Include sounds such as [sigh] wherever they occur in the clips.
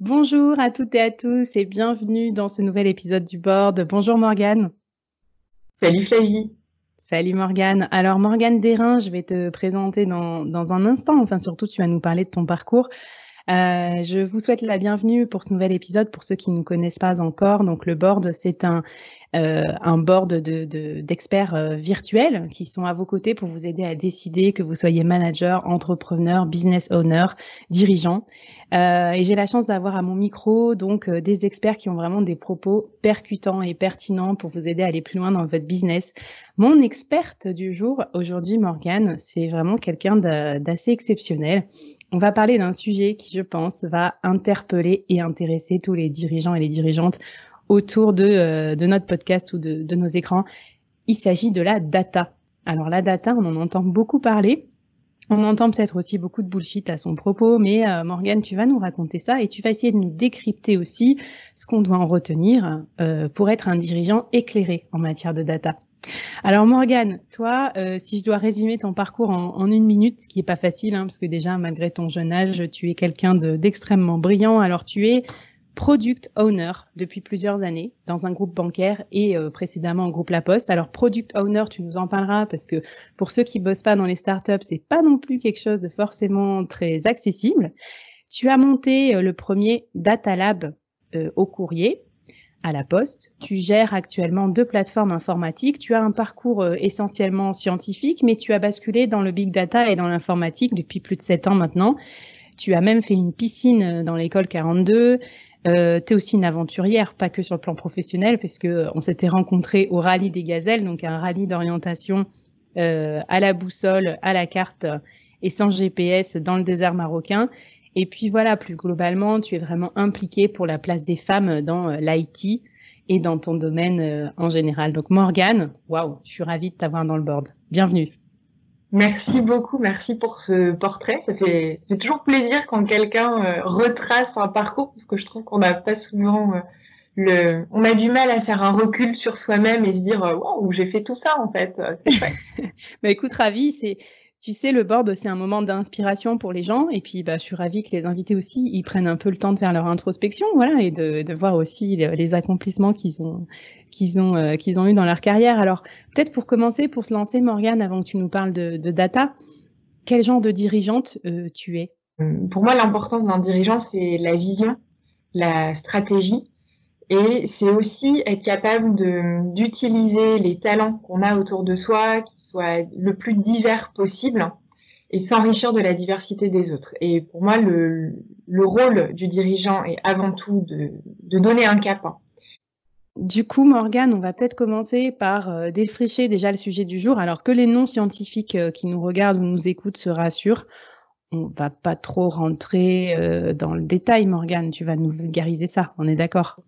Bonjour à toutes et à tous et bienvenue dans ce nouvel épisode du board. Bonjour Morgane. Salut Flavie. Salut Morgane. Alors Morgane Dérin, je vais te présenter dans, dans, un instant. Enfin surtout, tu vas nous parler de ton parcours. Euh, je vous souhaite la bienvenue pour ce nouvel épisode pour ceux qui ne connaissent pas encore. Donc le board, c'est un un board d'experts de, euh, virtuels qui sont à vos côtés pour vous aider à décider que vous soyez manager, entrepreneur, business owner, dirigeant. Euh, et j'ai la chance d'avoir à mon micro donc des experts qui ont vraiment des propos percutants et pertinents pour vous aider à aller plus loin dans votre business. Mon experte du jour aujourd'hui, Morgane, c'est vraiment quelqu'un d'assez exceptionnel. On va parler d'un sujet qui, je pense, va interpeller et intéresser tous les dirigeants et les dirigeantes autour de, euh, de notre podcast ou de, de nos écrans. Il s'agit de la data. Alors la data, on en entend beaucoup parler. On entend peut-être aussi beaucoup de bullshit à son propos, mais euh, Morgane, tu vas nous raconter ça et tu vas essayer de nous décrypter aussi ce qu'on doit en retenir euh, pour être un dirigeant éclairé en matière de data. Alors Morgane, toi, euh, si je dois résumer ton parcours en, en une minute, ce qui est pas facile, hein, parce que déjà malgré ton jeune âge, tu es quelqu'un d'extrêmement brillant. Alors tu es product owner depuis plusieurs années dans un groupe bancaire et euh, précédemment au groupe La Poste. Alors product owner, tu nous en parleras parce que pour ceux qui bossent pas dans les startups, c'est pas non plus quelque chose de forcément très accessible. Tu as monté euh, le premier Data Lab euh, au courrier à la Poste. Tu gères actuellement deux plateformes informatiques. Tu as un parcours essentiellement scientifique, mais tu as basculé dans le big data et dans l'informatique depuis plus de sept ans maintenant. Tu as même fait une piscine dans l'école 42. Euh, tu aussi une aventurière, pas que sur le plan professionnel, puisque on s'était rencontrés au rallye des gazelles, donc un rallye d'orientation euh, à la boussole, à la carte et sans GPS dans le désert marocain. Et puis voilà, plus globalement, tu es vraiment impliquée pour la place des femmes dans euh, l'IT et dans ton domaine euh, en général. Donc Morgane, waouh, je suis ravie de t'avoir dans le board. Bienvenue. Merci beaucoup, merci pour ce portrait. C'est toujours plaisir quand quelqu'un euh, retrace un parcours parce que je trouve qu'on n'a pas souvent euh, le, on a du mal à faire un recul sur soi-même et se dire euh, waouh, j'ai fait tout ça en fait. C'est [laughs] bah écoute, ravi, c'est tu sais, le board, c'est un moment d'inspiration pour les gens. Et puis, bah, je suis ravie que les invités aussi, ils prennent un peu le temps de faire leur introspection, voilà, et de, de voir aussi les, accomplissements qu'ils ont, qu'ils ont, euh, ont eu dans leur carrière. Alors, peut-être pour commencer, pour se lancer, Morgane, avant que tu nous parles de, data, quel genre de dirigeante euh, tu es? Pour moi, l'importance d'un dirigeant, c'est la vision, la stratégie. Et c'est aussi être capable d'utiliser les talents qu'on a autour de soi, soit le plus divers possible et s'enrichir de la diversité des autres. Et pour moi, le, le rôle du dirigeant est avant tout de, de donner un cap. Du coup, Morgane, on va peut-être commencer par euh, défricher déjà le sujet du jour, alors que les non-scientifiques euh, qui nous regardent ou nous écoutent se rassurent. On va pas trop rentrer euh, dans le détail, Morgane. Tu vas nous vulgariser ça. On est d'accord?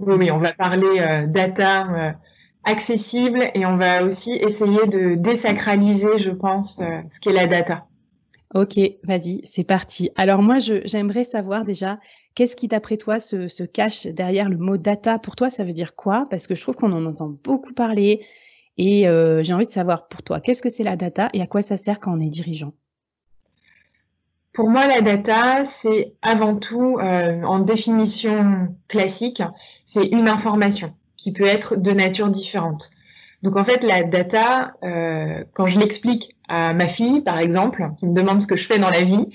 Oui, oui, on va parler data accessible et on va aussi essayer de désacraliser, je pense, ce qu'est la data. Ok, vas-y, c'est parti. Alors moi, j'aimerais savoir déjà, qu'est-ce qui d'après toi se, cache derrière le mot data? Pour toi, ça veut dire quoi? Parce que je trouve qu'on en entend beaucoup parler et euh, j'ai envie de savoir pour toi, qu'est-ce que c'est la data et à quoi ça sert quand on est dirigeant? Pour moi, la data, c'est avant tout, euh, en définition classique, c'est une information qui peut être de nature différente. Donc en fait, la data, euh, quand je l'explique ma fille, par exemple, qui me demande ce que je fais dans la vie,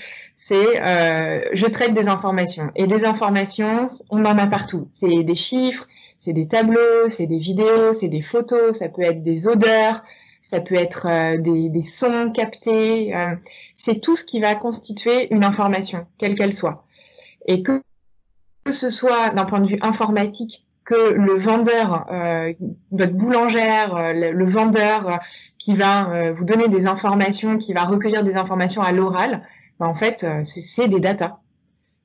c'est euh, je traite des informations. Et des informations, on en a partout. C'est des chiffres, c'est des tableaux, c'est des vidéos, c'est des photos, ça peut être des odeurs, ça peut être euh, des, sons captés. Euh, c'est tout ce qui va constituer une information, quelle qu'elle soit. Et que, ce soit d'un point de vue informatique, que le vendeur, euh, votre boulangère, euh, le, vendeur euh, qui va vous donner des informations, qui va recueillir des informations à l'oral, ben, en fait, c'est des datas.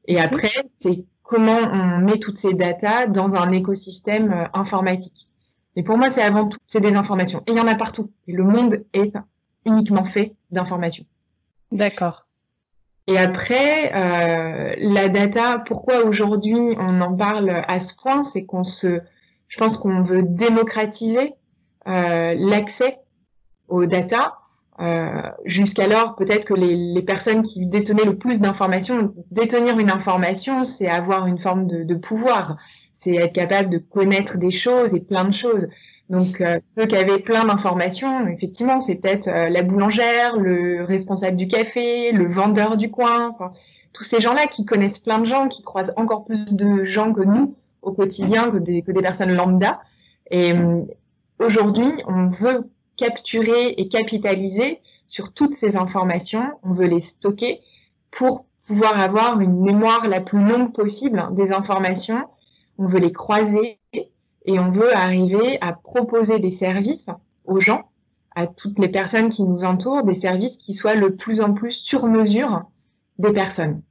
Et après, c'est comment on met toutes ces datas dans un écosystème informatique. Et pour moi, c'est avant tout, c'est des informations. Et il y en a partout. Et le monde est uniquement fait d'informations. D'accord. Et après, euh, la data, pourquoi aujourd'hui on en parle à ce point, c'est qu'on se, je pense qu'on veut démocratiser euh, l'accès aux data. Euh, Jusqu'alors, peut-être que les, les, personnes qui détenaient le plus d'informations, détenir une information, c'est avoir une forme de, de pouvoir, c'est être capable de connaître des choses et plein de choses. Donc, euh, ceux qui avaient plein d'informations, effectivement, c'est peut-être euh, la boulangère, le responsable du café, le vendeur du coin, enfin, tous ces gens-là qui connaissent plein de gens, qui croisent encore plus de gens que nous au quotidien, que des, que des personnes lambda. Et euh, aujourd'hui, on veut capturer et capitaliser sur toutes ces informations, on veut les stocker pour pouvoir avoir une mémoire la plus longue possible des informations, on veut les croiser et on veut arriver à proposer des services aux gens, à toutes les personnes qui nous entourent, des services qui soient le plus en plus sur mesure des personnes.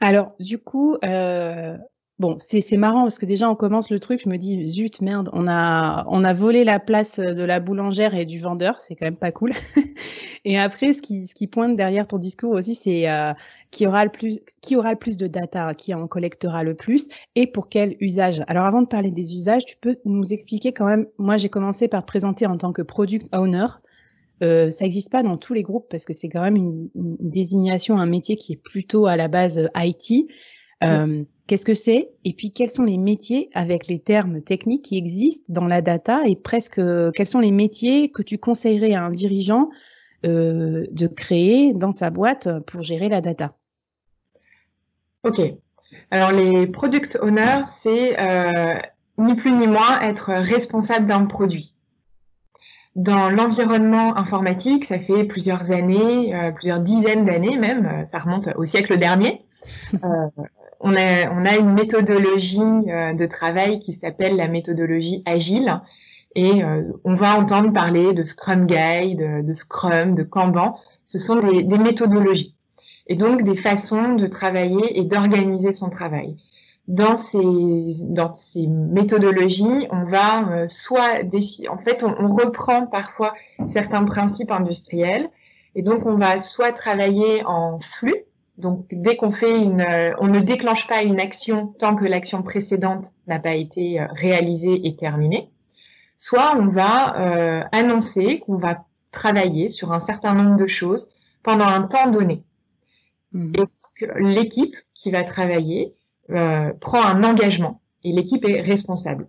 Alors, du coup, euh, Bon, c'est marrant parce que déjà on commence le truc, je me dis zut merde, on a on a volé la place de la boulangère et du vendeur, c'est quand même pas cool. [laughs] et après, ce qui ce qui pointe derrière ton discours aussi, c'est euh, qui aura le plus qui aura le plus de data, qui en collectera le plus et pour quel usage. Alors avant de parler des usages, tu peux nous expliquer quand même. Moi, j'ai commencé par te présenter en tant que product owner. Euh, ça n'existe pas dans tous les groupes parce que c'est quand même une, une, désignation, un métier qui est plutôt à la base IT. Euh, Qu'est-ce que c'est? Et puis, quels sont les métiers avec les termes techniques qui existent dans la data? Et presque quels sont les métiers que tu conseillerais à un dirigeant euh, de créer dans sa boîte pour gérer la data? Ok. Alors, les product owners, c'est euh, ni plus ni moins être responsable d'un produit. Dans l'environnement informatique, ça fait plusieurs années, euh, plusieurs dizaines d'années même, ça remonte au siècle dernier. [laughs] Euh, on a, on a une méthodologie euh, de travail qui s'appelle la méthodologie agile. Et euh, on va entendre parler de Scrum Guide, de, Scrum, de Kanban. Ce sont des, des, méthodologies et donc des façons de travailler et d'organiser son travail. Dans ces, dans ces méthodologies, on va euh, soit en fait, on, on, reprend parfois certains principes industriels et donc on va soit travailler en flux, donc, dès qu'on fait une, euh, on ne déclenche pas une action tant que l'action précédente n'a pas été euh, réalisée et terminée. Soit on va euh, annoncer qu'on va travailler sur un certain nombre de choses pendant un temps donné. Mmh. Et l'équipe qui va travailler euh, prend un engagement et l'équipe est responsable.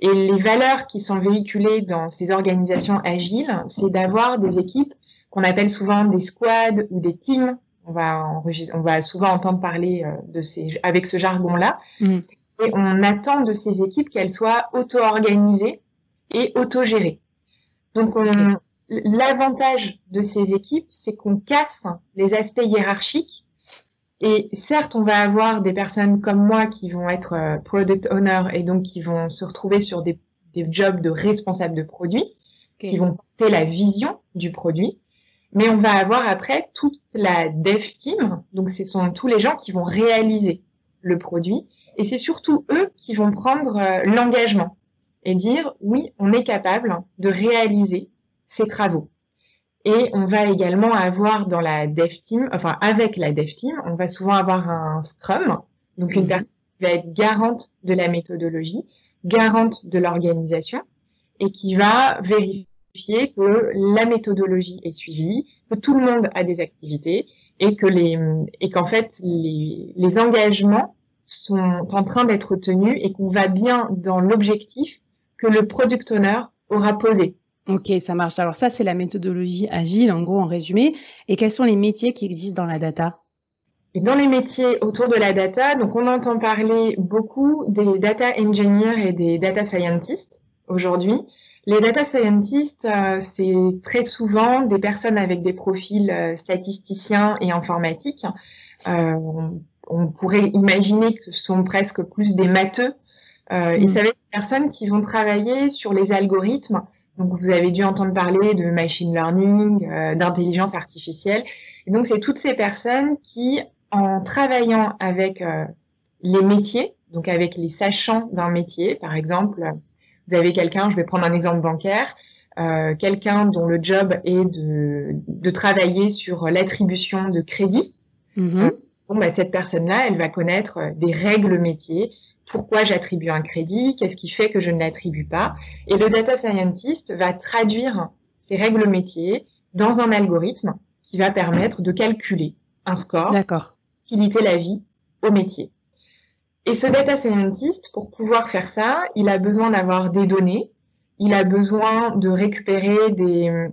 Et les valeurs qui sont véhiculées dans ces organisations agiles, c'est d'avoir des équipes qu'on appelle souvent des squads ou des teams on va, on va souvent entendre parler euh, de ces, avec ce jargon-là. Mm. Et on attend de ces équipes qu'elles soient auto-organisées et auto-gérées. Donc, l'avantage de ces équipes, c'est qu'on casse les aspects hiérarchiques. Et certes, on va avoir des personnes comme moi qui vont être euh, product owner et donc qui vont se retrouver sur des, des jobs de responsable de produit, qui vont porter la vision du produit. Mais on va avoir après toute la dev team, donc ce sont tous les gens qui vont réaliser le produit Et c'est surtout eux qui vont prendre euh, l'engagement et dire oui, on est capable de réaliser ces travaux. Et on va également avoir dans la dev team, enfin avec la dev team, on va souvent avoir un scrum, donc une mhm. personne qui va être garante de la méthodologie, garante de l'organisation et qui va vérifier que la méthodologie est suivie, que tout le monde a des activités et que les et qu'en fait les, les engagements sont en train d'être tenus et qu'on va bien dans l'objectif que le product owner aura posé. Ok, ça marche. Alors ça, c'est la méthodologie agile, en gros, en résumé. Et quels sont les métiers qui existent dans la data? Et dans les métiers autour de la data, donc on entend parler beaucoup des data engineers et des data scientists aujourd'hui. Les data scientists, euh, c'est très souvent des personnes avec des profils euh, statisticiens et informatiques. Euh, on, pourrait imaginer que ce sont presque plus des matheux. Et mm. ça va être des personnes qui vont travailler sur les algorithmes donc, vous avez dû entendre parler de machine learning, euh, d'intelligence artificielle. Et donc, c'est toutes ces personnes qui, en travaillant avec euh, les métiers, donc avec les sachants d'un métier, par exemple, vous avez quelqu'un, je vais prendre un exemple bancaire, euh, quelqu'un dont le job est de, de travailler sur l'attribution de crédit. Mm-hmm. bon, bah, cette personne-là, elle va connaître des règles métiers, pourquoi j'attribue un crédit, qu'est-ce qui fait que je ne l'attribue pas? Et le data scientist va traduire ces règles métiers dans un algorithme qui va permettre de calculer un score, faciliter la vie au métier. Et ce data scientist, pour pouvoir faire ça, il a besoin d'avoir des données, il a besoin de récupérer des,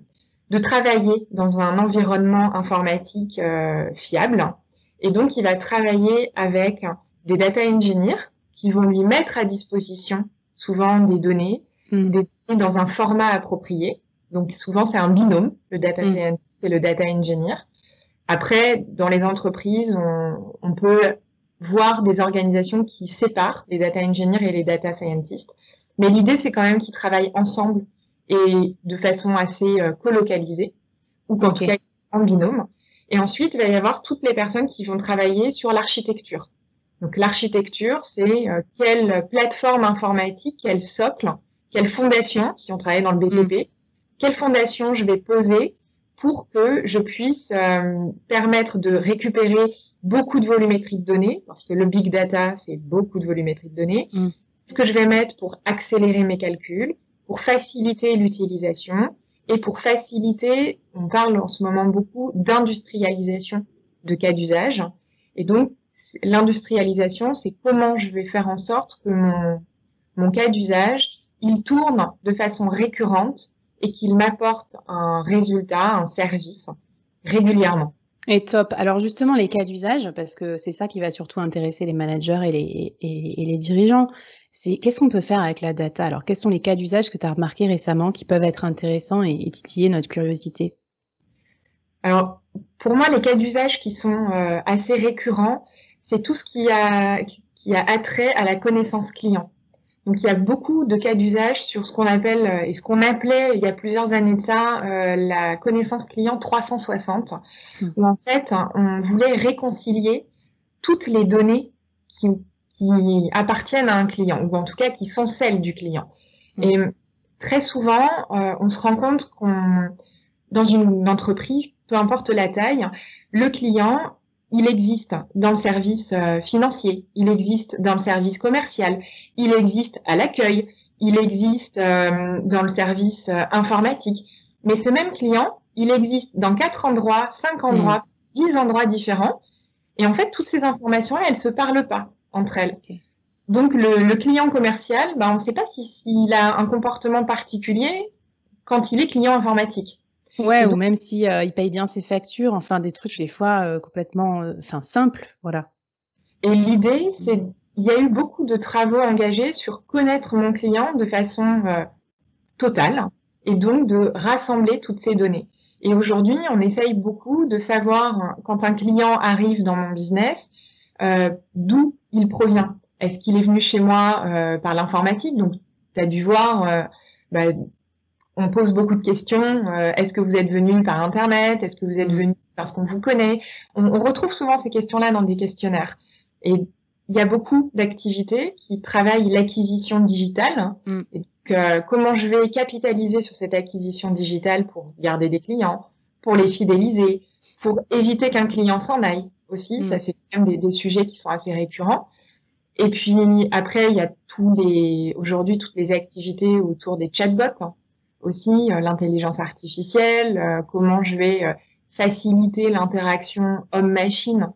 de travailler dans un environnement informatique euh, fiable. Et donc, il va travailler avec des data engineers qui vont lui mettre à disposition souvent des données, mm. des données dans un format approprié. Donc souvent c'est un binôme, le data mm. scientist et le data engineer. Après, dans les entreprises, on, on, peut voir des organisations qui séparent les data engineers et les data scientists. Mais l'idée, c'est quand même qu'ils travaillent ensemble et de façon assez euh, colocalisée, ou en tout cas en binôme. Et ensuite, il va y avoir toutes les personnes qui vont travailler sur l'architecture. Donc l'architecture, c'est euh, quelle plateforme informatique, quel socle, quelle fondation, si on travaille dans le BTP, mm. quelle fondation je vais poser pour que je puisse euh, permettre de récupérer beaucoup de volumétrie de données, parce que le big data, c'est beaucoup de volumétrie de données, mm. ce que je vais mettre pour accélérer mes calculs, pour faciliter l'utilisation et pour faciliter, on parle en ce moment beaucoup d'industrialisation de cas d'usage. Et donc, l'industrialisation, c'est comment je vais faire en sorte que mon, mon cas d'usage, il tourne de façon récurrente et qu'il m'apporte un résultat, un service régulièrement. Et top. Alors justement, les cas d'usage, parce que c'est ça qui va surtout intéresser les managers et les, dirigeants, c'est qu'est-ce qu'on peut faire avec la data? Alors, quels sont les cas d'usage que tu as remarqués récemment qui peuvent être intéressants et, titiller notre curiosité? Alors, pour moi, les cas d'usage qui sont euh, assez récurrents, c'est tout ce qui a attrait à la connaissance client. Donc il y a beaucoup de cas d'usage sur ce qu'on appelle euh, et ce qu'on appelait il y a plusieurs années de ça euh, la connaissance client 360, mmh. où en fait on voulait réconcilier toutes les données qui, qui, appartiennent à un client ou en tout cas qui sont celles du client. Mmh. Et très souvent euh, on se rend compte qu'on dans une entreprise, peu importe la taille, le client il existe dans le service euh, financier, il existe dans le service commercial, il existe à l'accueil, il existe euh, dans le service euh, informatique. Mais ce même client, il existe dans quatre endroits, cinq endroits, mmh. dix endroits différents. Et en fait, toutes ces informations-là, elles se parlent pas entre elles. Donc, le, client commercial, ben, on ne sait pas s'il a un comportement particulier quand il est client informatique. Ouais, ou même si euh, il paye bien ses factures, enfin des trucs des fois euh, complètement, euh, enfin simples, voilà. Et l'idée, c'est, il y a eu beaucoup de travaux engagés sur connaître mon client de façon totale et donc de rassembler toutes ces données. Et aujourd'hui, on essaye beaucoup de savoir quand un client arrive dans mon business, d'où il provient. Est-ce qu'il est venu chez moi par l'informatique? Donc, tu as dû voir bah, on pose beaucoup de questions. Euh, est-ce que vous êtes venu par Internet Est-ce que vous êtes mm. venu parce qu'on vous connaît? On, retrouve souvent ces questions-là dans des questionnaires. Et il y a beaucoup d'activités qui travaillent l'acquisition digitale. Mm. Euh, comment je vais capitaliser sur cette acquisition digitale pour garder des clients, pour les fidéliser, pour éviter qu'un client s'en aille aussi? Mm. Ça, c'est quand même des, sujets qui sont assez récurrents. Et puis après, il y a tous les aujourd'hui toutes les activités autour des chatbots. Aussi, euh, l'intelligence artificielle, euh, comment je vais faciliter l'interaction homme-machine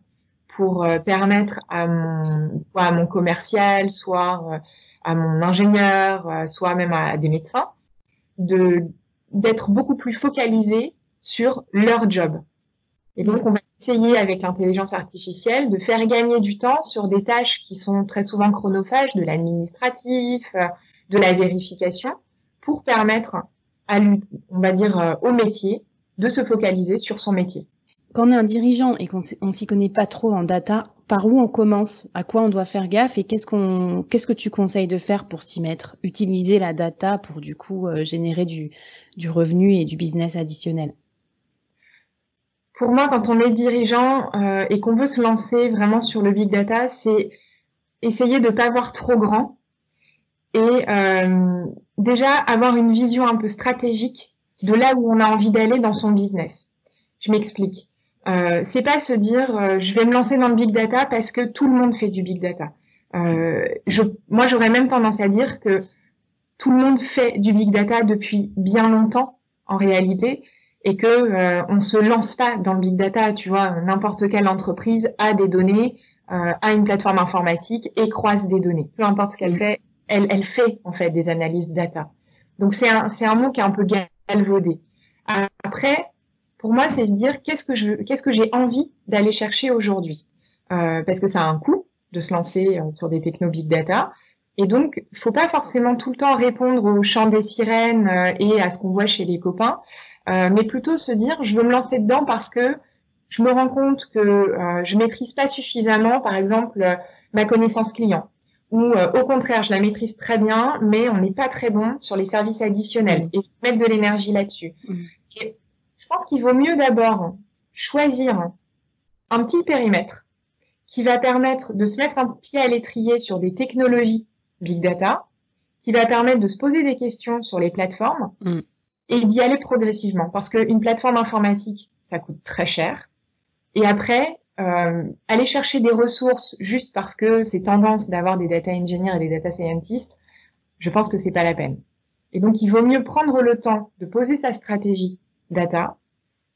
pour euh, permettre à mon, soit à mon commercial, soit euh, à mon ingénieur, euh, soit même à des médecins, de d'être beaucoup plus focalisé sur leur job. Et donc, on va essayer avec l'intelligence artificielle de faire gagner du temps sur des tâches qui sont très souvent chronophages, de l'administratif, de la vérification, pour permettre à on va dire, au métier de se focaliser sur son métier. Quand on est un dirigeant et qu'on ne s'y connaît pas trop en data, par où on commence? À quoi on doit faire gaffe? Et qu'est-ce qu'on, qu'est-ce que tu conseilles de faire pour s'y mettre? Utiliser la data pour du coup euh, générer du, du revenu et du business additionnel? Pour moi, quand on est dirigeant euh, et qu'on veut se lancer vraiment sur le big data, c'est essayer de ne pas voir trop grand et euh, déjà avoir une vision un peu stratégique de là où on a envie d'aller dans son business. Je m'explique. Euh, c'est pas se dire euh, je vais me lancer dans le big data parce que tout le monde fait du big data. Euh, je, moi, j'aurais même tendance à dire que tout le monde fait du big data depuis bien longtemps en réalité et que euh, on se lance pas dans le big data. Tu vois, n'importe quelle entreprise a des données, euh, a une plateforme informatique et croise des données. Peu importe ce qu'elle fait, elle, fait en fait des analyses data. Donc c'est un mot qui est un peu galvaudé. Après, pour moi, c'est de dire qu'est-ce que je, qu'est-ce que j'ai envie d'aller chercher aujourd'hui, euh, parce que ça a un coût de se lancer euh, sur des techno big data. Et donc, faut pas forcément tout le temps répondre au chant des sirènes euh, et à ce qu'on voit chez les copains, euh, mais plutôt se dire je veux me lancer dedans parce que je me rends compte que je maîtrise pas suffisamment, par exemple, ma connaissance client. Ou au contraire, je la maîtrise très bien, mais on n'est pas très bon sur les services additionnels et mettre de l'énergie là-dessus. Mmh je pense qu'il vaut mieux d'abord choisir un petit périmètre qui va permettre de se mettre un pied à l'étrier sur des technologies big data, qui va permettre de se poser des questions sur les plateformes mm. et d'y aller progressivement. Parce qu'une plateforme informatique, ça coûte très cher. Et après, euh, aller chercher des ressources juste parce que c'est tendance d'avoir des data engineers et des data scientists, je pense que c'est pas la peine. Et donc, il vaut mieux prendre le temps de poser sa stratégie data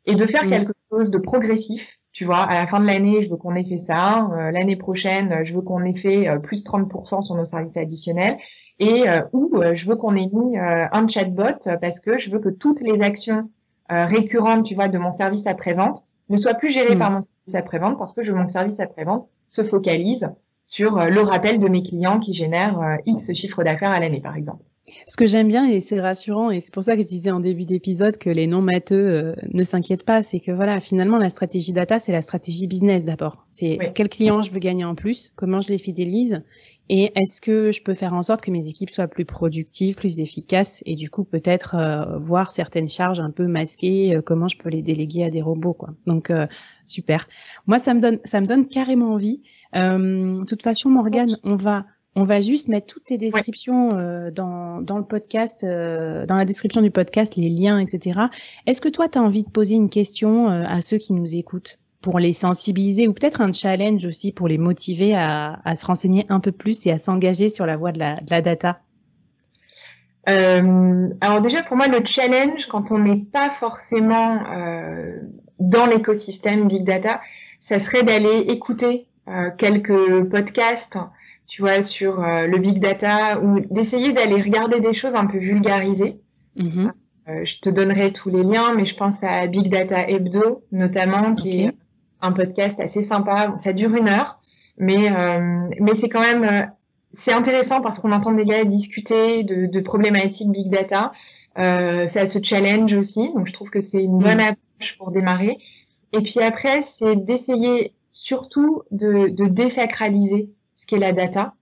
et de faire mm. quelque chose de progressif. Tu vois, à la fin de l'année, je veux qu'on ait fait ça. Euh, l'année prochaine, je veux qu'on ait fait euh, plus de 30% sur nos services additionnels. Et euh, ou je veux qu'on ait mis un chatbot parce que je veux que toutes les actions récurrentes, tu vois, de mon service après-vente ne soient plus gérées mm. par mon service après-vente parce que je mon service après-vente se focalise sur le rappel de mes clients qui génèrent X chiffre d'affaires à l'année, par exemple. Ce que j'aime bien et c'est rassurant et c'est pour ça que je disais en début d'épisode que les non matheux euh, ne s'inquiètent pas, c'est que voilà, finalement la stratégie data, c'est la stratégie business d'abord. C'est quel client je veux gagner en plus, comment je les fidélise et est-ce que je peux faire en sorte que mes équipes soient plus productives, plus efficaces et du coup peut-être euh, voir certaines charges un peu masquées, euh, comment je peux les déléguer à des robots quoi. Donc super. Moi ça me donne ça me donne carrément envie. de toute façon Morgane, on va on va juste mettre toutes tes descriptions euh, dans, dans, le podcast, euh, dans la description du podcast, les liens, etc. Est-ce que toi, tu as envie de poser une question euh, à ceux qui nous écoutent? Pour les sensibiliser ou peut-être un challenge aussi pour les motiver à, à, se renseigner un peu plus et à s'engager sur la voie de la, de la data? Alors déjà, pour moi, le challenge, quand on n'est pas forcément dans l'écosystème Big Data, ça serait d'aller écouter quelques podcasts tu vois, sur euh, le big data ou d'essayer d'aller regarder des choses un peu vulgarisées. Mm-hmm. Euh, je te donnerai tous les liens, mais je pense à Big Data Hebdo notamment, qui est un podcast assez sympa. Ça dure une heure, mais euh, mais c'est quand même c'est intéressant parce qu'on entend des gars discuter de, de problématiques big data. Euh, ça se challenge aussi, donc je trouve que c'est une bonne mm. approche pour démarrer. Et puis après, c'est d'essayer surtout de, de désacraliser qu'est la data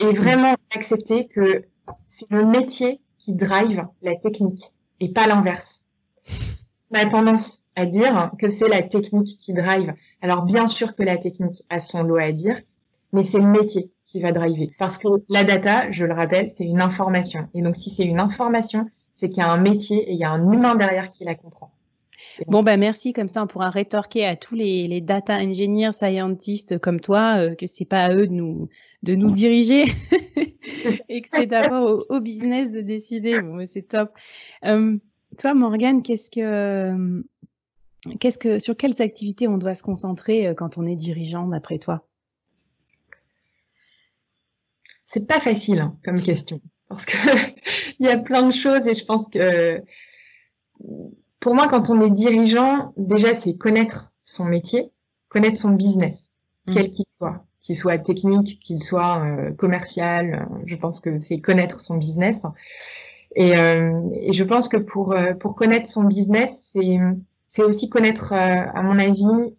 et vraiment accepter que c'est le métier qui drive la technique et pas l'inverse. On a tendance à dire que c'est la technique qui drive. Alors bien sûr que la technique a son lot à dire, mais c'est le métier qui va driver. Parce que la data, je le rappelle, c'est une information. Et donc, si c'est une information, c'est qu'il y a un métier et il y a un humain derrière qui la comprend. Bon, ben merci. Comme ça, on pourra rétorquer à tous les, data engineers, scientists comme toi euh, que c'est pas à eux de nous, de nous diriger [laughs] et que c'est d'abord au, business de décider. C'est top. Euh, toi, Morgane, qu'est-ce que, qu'est-ce que, sur quelles activités on doit se concentrer euh, quand on est dirigeant, d'après toi? C'est pas facile hein, comme question parce que [laughs] il y a plein de choses et je pense que pour moi, quand on est dirigeant, déjà, c'est connaître son métier, connaître son business, mm. quel qu'il soit, qu'il soit technique, qu'il soit euh, commercial. Je pense que c'est connaître son business. Et, euh, et, je pense que pour euh, pour connaître son business, c'est c'est aussi connaître, à mon avis,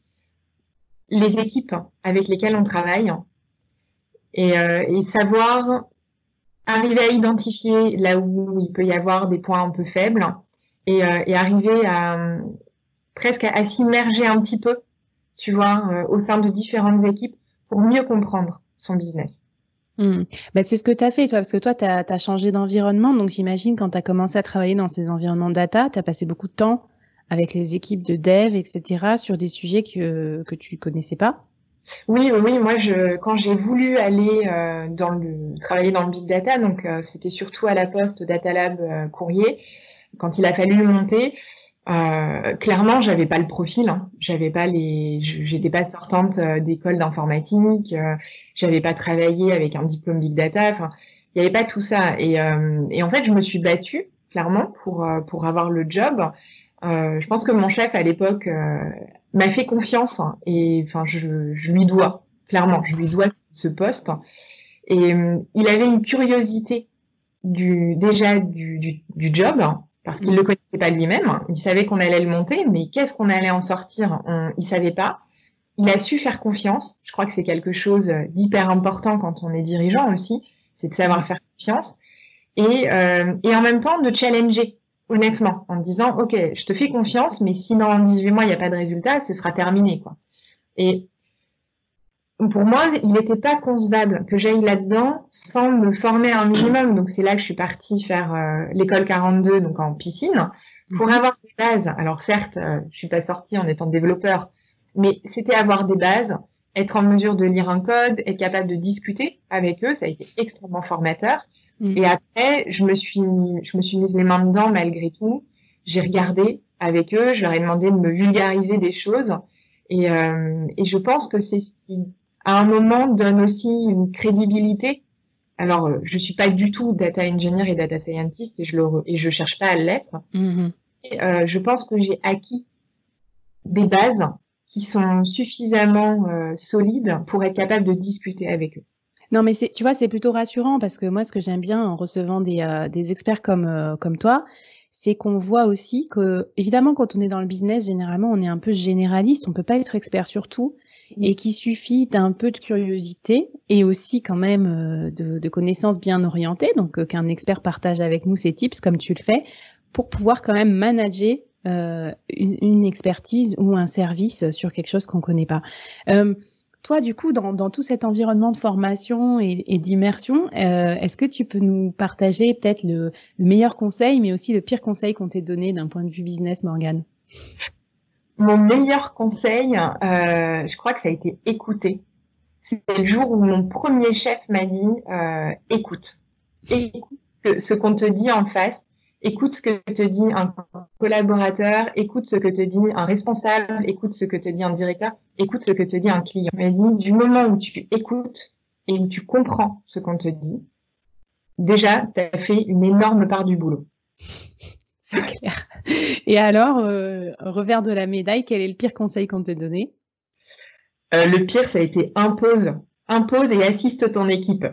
les équipes avec lesquelles on travaille et, et savoir arriver à identifier là où il peut y avoir des points un peu faibles et, euh, arriver à presque à, s'immerger un petit peu, tu vois, euh, au sein de différentes équipes pour mieux comprendre son business. Ben, c'est ce que tu as fait, toi, parce que toi, tu as, changé d'environnement. Donc, j'imagine, quand tu as commencé à travailler dans ces environnements data, tu as passé beaucoup de temps avec les équipes de dev, etc., sur des sujets que, que tu connaissais pas? Oui, oui, moi, je, quand j'ai voulu aller euh, dans le, travailler dans le big data, donc euh, c'était surtout à la poste Data Lab euh, Courrier, quand il a fallu le monter, euh, clairement, j'avais pas le profil, hein. j'avais pas les, j'étais pas sortante euh, d'école d'informatique, j'avais pas travaillé avec un diplôme big data, enfin, il y avait pas tout ça. Et, et en fait, je me suis battue clairement pour pour avoir le job. Je pense que mon chef à l'époque m'a fait confiance hein, et enfin, je, je lui dois clairement, je lui dois ce poste. Et il avait une curiosité du déjà du, du, du job parce qu'il ne le connaissait pas lui-même. Il savait qu'on allait le monter, mais qu'est-ce qu'on allait en sortir on, Il savait pas. Il a su faire confiance. Je crois que c'est quelque chose d'hyper important quand on est dirigeant aussi, c'est de savoir faire confiance. Et, euh, et en même temps de challenger, honnêtement, en disant, OK, je te fais confiance, mais si dans 18 mois, il n'y a pas de résultat, ce sera terminé. quoi. Et pour moi, il n'était pas concevable que j'aille là-dedans sans me former un minimum. Donc c'est là que je suis partie faire euh, l'école 42, donc en piscine, pour avoir des bases. Alors certes, euh, je suis pas sortie en étant développeur, mais c'était avoir des bases, être en mesure de lire un code, être capable de discuter avec eux. Ça a été extrêmement formateur. Mhm. Et après, je me suis, je me suis mise les mains dedans malgré tout. J'ai regardé avec eux, je leur ai demandé de me vulgariser des choses. Et, euh, et je pense que c'est ce qui, à un moment, donne aussi une crédibilité alors, euh, je suis pas du tout data engineer et data scientist et je le et je cherche pas à l'être. Mm-hmm. Euh, je pense que j'ai acquis des bases qui sont suffisamment euh, solides pour être capable de discuter avec eux. Non, mais c'est, tu vois, c'est plutôt rassurant parce que moi, ce que j'aime bien en recevant des, euh, des experts comme, euh, comme toi, c'est qu'on voit aussi que, évidemment, quand on est dans le business, généralement, on est un peu généraliste, on peut pas être expert sur tout. Et qu'il suffit d'un peu de curiosité et aussi quand même euh, de, de connaissances bien orientées, donc euh, qu'un expert partage avec nous ses tips comme tu le fais, pour pouvoir quand même manager euh, une, expertise ou un service sur quelque chose qu'on connaît pas. Euh, toi, du coup, dans, dans, tout cet environnement de formation et, d'immersion, euh, est-ce que tu peux nous partager peut-être le, le, meilleur conseil, mais aussi le pire conseil qu'on t'ait donné d'un point de vue business, Morgane? Mon meilleur conseil, euh, je crois que ça a été écouter. C'est le jour où mon premier chef m'a dit euh, écoute, écoute ce, qu'on te dit en face, écoute ce que te dit un collaborateur, écoute ce que te dit un responsable, écoute ce que te dit un directeur, écoute ce que te dit un client. Il m'a dit du moment où tu écoutes et où tu comprends ce qu'on te dit, déjà, tu as fait une énorme part du boulot. [laughs] C'est clair. Et alors, euh, revers de la médaille, quel est le pire conseil qu'on t'a donné? Euh, Le pire, ça a été impose. Impose et assiste ton équipe.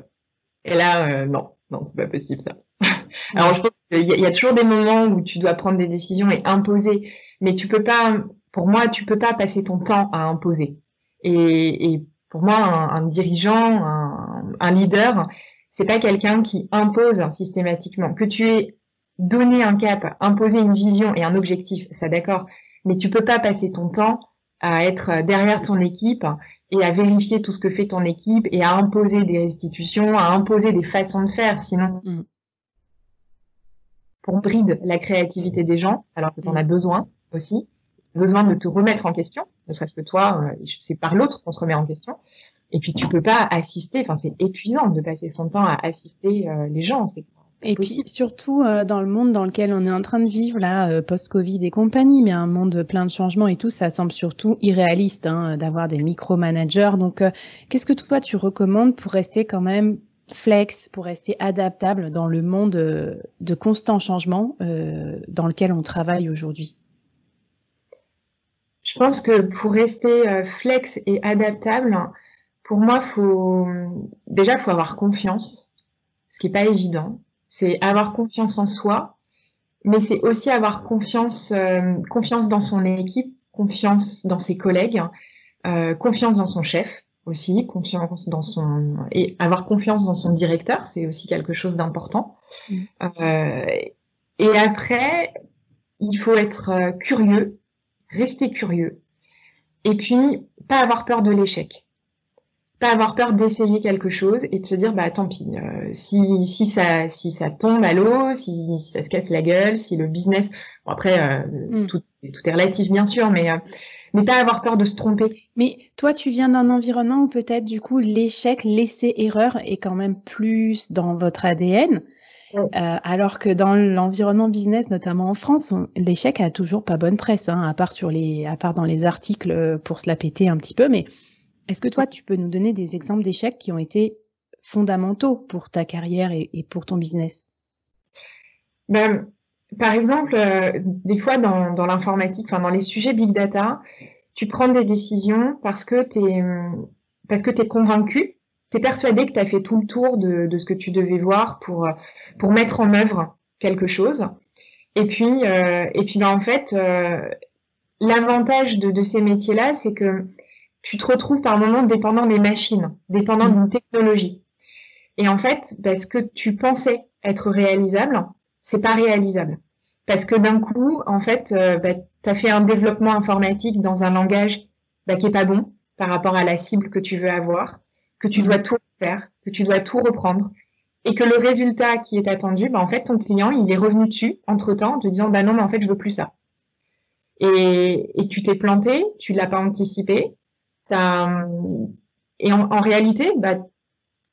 Et là, euh, non, non, c'est pas possible ça. [laughs] Alors, je pense qu'il y, a toujours des moments où tu dois prendre des décisions et imposer, mais tu peux pas, pour moi, tu peux pas passer ton temps à imposer. Et, et pour moi, un, un dirigeant, un, un leader, c'est pas quelqu'un qui impose systématiquement. Que tu es donner un cap, imposer une vision et un objectif, ça d'accord, mais tu peux pas passer ton temps à être derrière ton équipe et à vérifier tout ce que fait ton équipe et à imposer des restitutions, à imposer des façons de faire. Sinon, pour bride la créativité des gens, alors que tu en as besoin aussi, besoin de te remettre en question, ne serait-ce que toi, euh, c'est par l'autre qu'on se remet en question. Et puis tu peux pas assister, enfin c'est épuisant de passer son temps à assister euh, les gens. Et puis surtout euh, dans le monde dans lequel on est en train de vivre là, euh, post-Covid et compagnie, mais un monde plein de changements et tout, ça semble surtout irréaliste hein, d'avoir des micro-managers. Donc euh, qu'est-ce que toi tu recommandes pour rester quand même flex, pour rester adaptable dans le monde de constant changement dans lequel on travaille aujourd'hui. Je pense que pour rester flex et adaptable, pour moi, faut déjà faut avoir confiance, ce qui est pas évident. C'est avoir confiance en soi, mais c'est aussi avoir confiance, euh, confiance dans son équipe, confiance dans ses collègues, euh, confiance dans son chef aussi, confiance dans son et avoir confiance dans son directeur, c'est aussi quelque chose d'important. Mm. Euh, et après, il faut être curieux, rester curieux, et puis pas avoir peur de l'échec pas avoir peur d'essayer quelque chose et de se dire bah tant pis euh, si si ça si ça tombe à l'eau si, ça se casse la gueule si le business bon après euh, mm. tout, tout est relatif bien sûr mais euh, mais pas avoir peur de se tromper. Mais toi, tu viens d'un environnement où peut-être du coup l'échec, l'essai-erreur est quand même plus dans votre ADN. alors que dans l'environnement business, notamment en France, l'échec a toujours pas bonne presse, hein, à part sur les, à part dans les articles pour se la péter un petit peu. Mais est-ce que toi, tu peux nous donner des exemples d'échecs qui ont été fondamentaux pour ta carrière et, pour ton business? Ben, Par exemple, euh, des fois dans, l'informatique, enfin dans les sujets big data, tu prends des décisions parce que tu es, parce que es convaincu, tu es persuadé que tu as fait tout le tour de, ce que tu devais voir pour, pour mettre en œuvre quelque chose. Et puis, euh, et puis ben, en fait, euh, l'avantage de, de, ces métiers-là, c'est que tu te retrouves par moment dépendant des machines, dépendant d'une technologie. Et en fait, parce que tu pensais être réalisable, c'est pas réalisable. Parce que d'un coup, en fait, euh, bah, tu as fait un développement informatique dans un langage bah, qui est pas bon par rapport à la cible que tu veux avoir, que tu dois tout faire, que tu dois tout reprendre, et que le résultat qui est attendu, bah, en fait, ton client, il est revenu dessus entre-temps en te disant, bah non, mais en fait, je veux plus ça. Et, et tu t'es planté, tu l'as pas anticipé, et en, réalité, bah,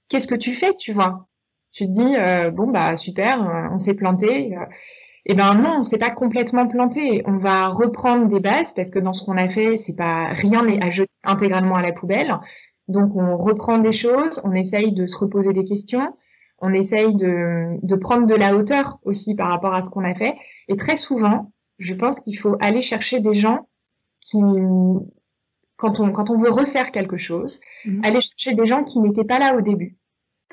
qu'est-ce que tu fais, tu vois? Tu te dis, euh, bon, bah super, on s'est planté. Euh. Eh ben non, on s'est pas complètement planté. On va reprendre des bases parce que dans ce qu'on a fait, c'est pas rien n'est à jeter intégralement à la poubelle. Donc on reprend des choses, on essaye de se reposer des questions, on essaye de, de prendre de la hauteur aussi par rapport à ce qu'on a fait. Et très souvent, je pense qu'il faut aller chercher des gens qui quand on, quand on veut refaire quelque chose, mhm. aller chercher des gens qui n'étaient pas là au début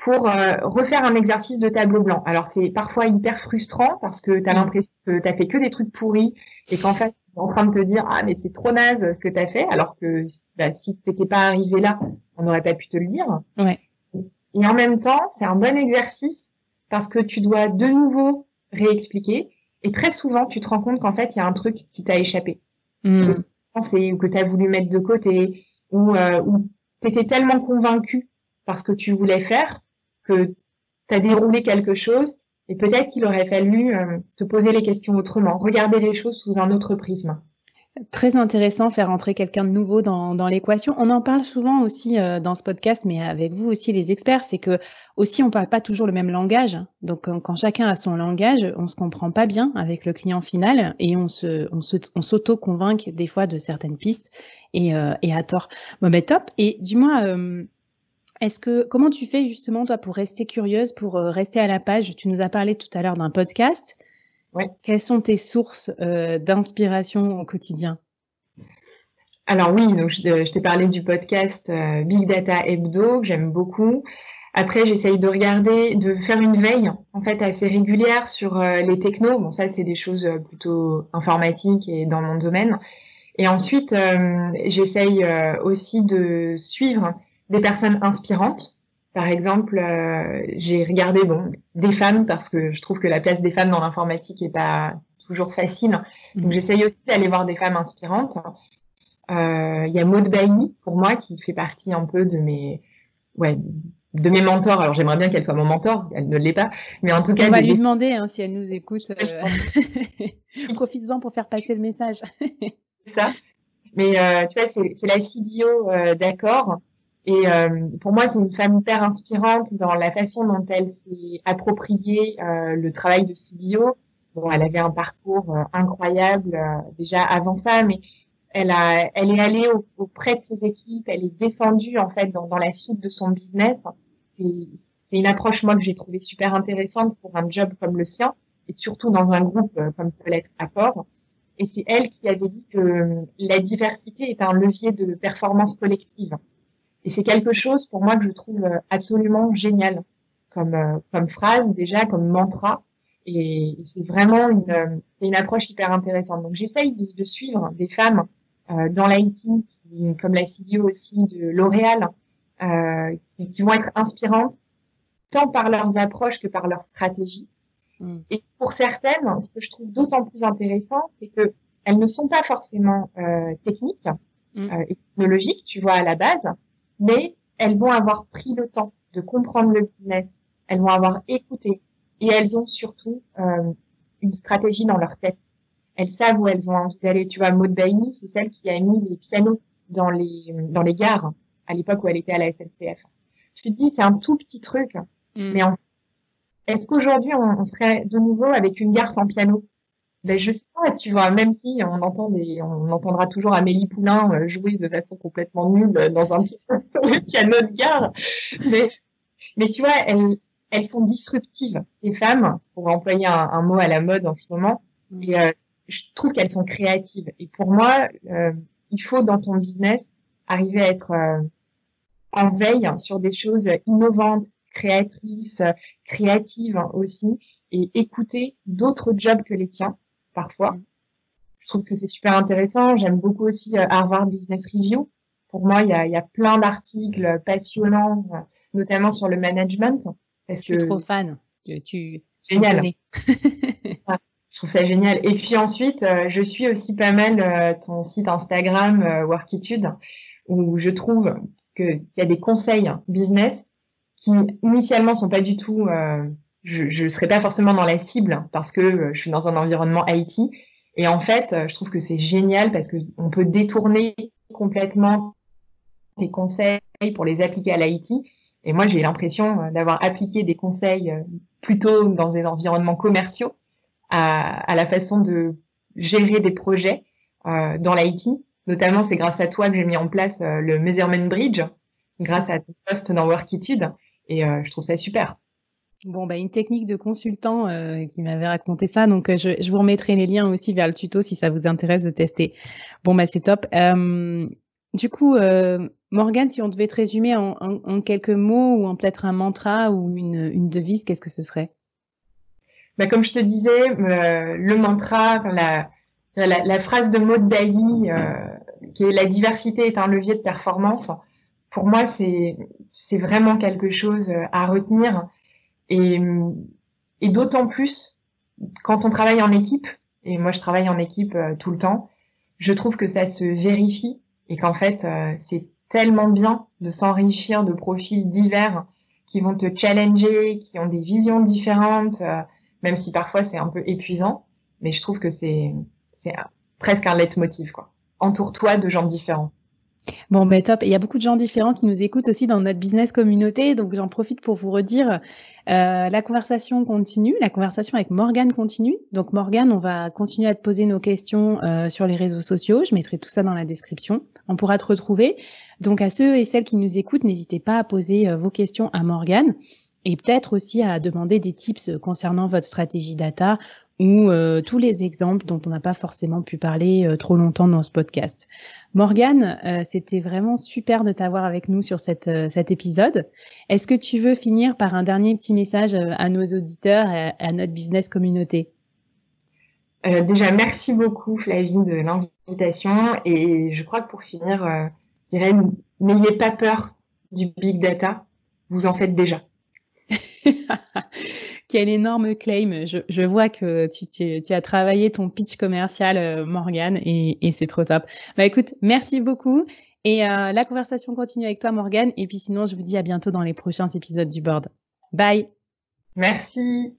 pour euh, refaire un exercice de tableau blanc. Alors c'est parfois hyper frustrant parce que tu as mhm. l'impression que tu fait que des trucs pourris et qu'en fait, tu es en train de te dire ah mais c'est trop naze ce que tu as fait alors que bah, si t'étais pas arrivé là, on n'aurait pas pu te le dire. Ouais. Et en même temps, c'est un bon exercice parce que tu dois de nouveau réexpliquer et très souvent tu te rends compte qu'en fait, il y a un truc qui t'a échappé. Mhm ou que tu as voulu mettre de côté ou, euh, tu étais tellement convaincu parce que tu voulais faire que tu as déroulé quelque chose et peut-être qu'il aurait fallu euh, te poser les questions autrement, regarder les choses sous un autre prisme. Très intéressant, faire entrer quelqu'un de nouveau dans, l'équation. On en parle souvent aussi euh, dans ce podcast, mais avec vous aussi les experts, c'est que aussi on parle pas toujours le même langage. Donc quand, chacun a son langage, on se comprend pas bien avec le client final et on se, on se, on s'auto-convainc des fois de certaines pistes et, euh, et à tort. Bon, ben top. Et dis-moi, est-ce que comment tu fais justement toi pour rester curieuse, pour rester à la page? Tu nous as parlé tout à l'heure d'un podcast. Quelles sont tes sources euh, d'inspiration au quotidien? Alors oui, donc je, t'ai parlé du podcast euh, Big Data Hebdo, que j'aime beaucoup. Après, j'essaye de regarder, de faire une veille en fait assez régulière sur euh, les technos. Bon, ça c'est des choses plutôt informatiques et dans mon domaine. Et ensuite, j'essaye aussi de suivre des personnes inspirantes par exemple, euh, j'ai regardé bon, des femmes parce que je trouve que la place des femmes dans l'informatique est pas toujours facile. Donc, mhm. j'essaye aussi d'aller voir des femmes inspirantes. Euh, il y a Maud Bailly, pour moi, qui fait partie un peu de mes, ouais, de mes mentors. Alors j'aimerais bien qu'elle soit mon mentor, elle ne l'est pas, mais en tout cas. On va lui demander hein, si elle nous écoute. Euh... [laughs] Profites-en pour faire passer le message. c'est ça. Mais euh, tu vois, c'est la CDO euh, d'accord. Et euh, pour moi, c'est une femme hyper inspirante dans la façon dont elle s'est appropriée le travail de CDO. Bon, elle avait un parcours incroyable déjà avant ça, mais elle a, elle est allée auprès de ses équipes, elle est descendue en fait dans, dans la suite de son business. C'est une approche moi que j'ai trouvée super intéressante pour un job comme le sien et surtout dans un groupe euh, comme l'être Apport. Et c'est elle qui avait dit que la diversité est un levier de performance collective. Et c'est quelque chose pour moi que je trouve euh, absolument génial comme, euh, comme phrase déjà, comme mantra. Et c'est vraiment une, une approche hyper intéressante. Donc j'essaye de, de, suivre des femmes euh, dans l'IT, comme la CEO aussi de L'Oréal, euh, qui, vont être inspirantes tant par leurs approches que par leur stratégie. Mm. Et pour certaines, ce que je trouve d'autant plus intéressant, c'est que elles ne sont pas forcément euh, techniques mm. euh, et technologiques, tu vois, à la base, mais elles vont avoir pris le temps de comprendre le business, elles vont avoir écouté et elles ont surtout euh, une stratégie dans leur tête elles savent où elles ont envie d'aller. Tu vois, Maud Bailly, c'est celle qui a mis les pianos dans les, dans les gares à l'époque où elle était à la SNCF. Je te dis, c'est un tout petit truc, mm. mais est-ce qu'aujourd'hui on, serait de nouveau avec une gare sans piano? Ben je sais pas, tu vois, même si on entend des, on entendra toujours Amélie Poulain euh, jouer de façon complètement nulle dans un [laughs] piano de gare, mais mais tu vois, elles elles sont disruptives ces femmes, pour employer un, mot à la mode en ce moment. Mm. Et euh, je trouve qu'elles sont créatives. Et pour moi, euh, il faut dans ton business arriver à être euh, en veille sur des choses innovantes, créatrices, créatives aussi, et écouter d'autres jobs que les tiens, parfois. Je trouve que c'est super intéressant. J'aime beaucoup aussi euh, Harvard Business Review. Pour moi, il y a, y a plein d'articles passionnants, notamment sur le management. Parce je suis trop fan. Tu, tu, Génial. [laughs] Je trouve ça génial. Et puis ensuite, euh, je suis aussi pas mal euh, ton site Instagram euh, Workitude, où je trouve qu'il y a des conseils business qui initialement sont pas du tout, je ne serais pas forcément dans la cible parce que je suis dans un environnement IT. Et en fait, je trouve que c'est génial parce qu'on peut détourner complètement ces conseils pour les appliquer à l'IT. Et moi, j'ai l'impression d'avoir appliqué des conseils plutôt dans des environnements commerciaux à, à la façon de gérer des projets euh, dans l'IT. Notamment, c'est grâce à toi que j'ai mis en place euh, le Measurement Bridge, grâce à ton poste dans Workitude, et euh, je trouve ça super. Bon, bah, une technique de consultant euh, qui m'avait raconté ça. Donc, euh, je, je, vous remettrai les liens aussi vers le tuto si ça vous intéresse de tester. Bon, bah, c'est top. Euh, du coup, Morgane, si on devait te résumer en, en, quelques mots ou en peut-être un mantra ou une, une devise, qu'est-ce que ce serait? Bah, comme je te disais, le mantra, la, la, la, phrase de Maud euh, qui est la diversité est un levier de performance, pour moi, c'est vraiment quelque chose à retenir. Et, et d'autant plus quand on travaille en équipe, et moi je travaille en équipe euh, tout le temps, je trouve que ça se vérifie et qu'en fait, euh, c'est tellement bien de s'enrichir de profils divers qui vont te challenger, qui ont des visions différentes, euh, même si parfois c'est un peu épuisant, mais je trouve que c'est presque un leitmotiv. quoi. Entoure-toi de gens différents. Bon, ben top. Il y a beaucoup de gens différents qui nous écoutent aussi dans notre business communauté. Donc, j'en profite pour vous redire, euh, la conversation continue, la conversation avec Morgane continue. Donc, Morgane, on va continuer à te poser nos questions euh, sur les réseaux sociaux. Je mettrai tout ça dans la description. On pourra te retrouver. Donc, à ceux et celles qui nous écoutent, n'hésitez pas à poser euh, vos questions à Morgane et peut-être aussi à demander des tips concernant votre stratégie data ou euh, tous les exemples dont on n'a pas forcément pu parler euh, trop longtemps dans ce podcast. Morgane, euh, c'était vraiment super de t'avoir avec nous sur cette, cet épisode. Est-ce que tu veux finir par un dernier petit message à nos auditeurs et à, notre business communauté? Déjà, merci beaucoup Flavie de l'invitation et je crois que pour finir, je dirais n'ayez pas peur du big data, vous en faites déjà. [laughs] quel énorme claim. Je, vois que tu, as travaillé ton pitch commercial, euh, Morgane, et, c'est trop top. Bah écoute, merci beaucoup. Et euh, la conversation continue avec toi, Morgane. Et puis sinon, je vous dis à bientôt dans les prochains épisodes du board. Bye. Merci.